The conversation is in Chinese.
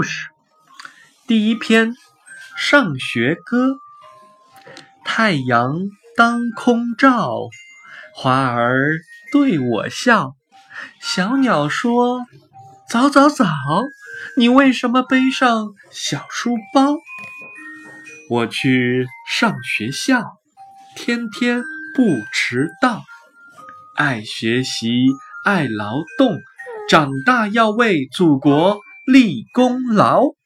故事第一篇《上学歌》。太阳当空照，花儿对我笑。小鸟说：“早早早，你为什么背上小书包？”我去上学校，天天不迟到。爱学习，爱劳动，长大要为祖国。立功劳。